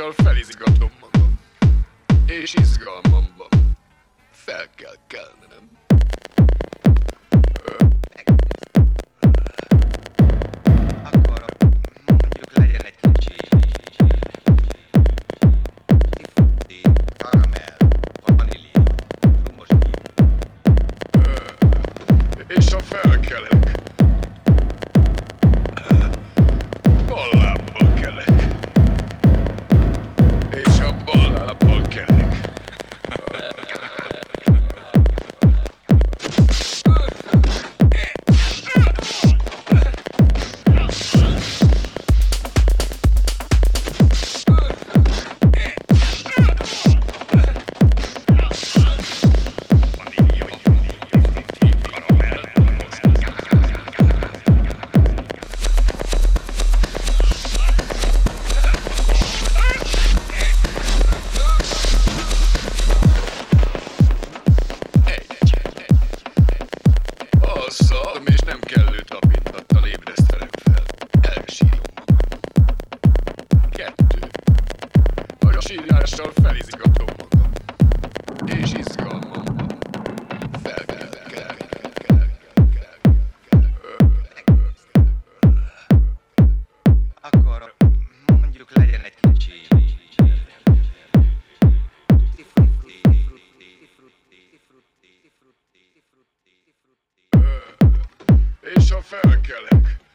a sírással felizgatom magam. És izgalmamban fel kell kelnem. Akkor Azzal, és nem kellő tapintattal ébresztelek fel. Elsírom magam. Kettő. A sírással felizgatom magam. És izgalmamban És ha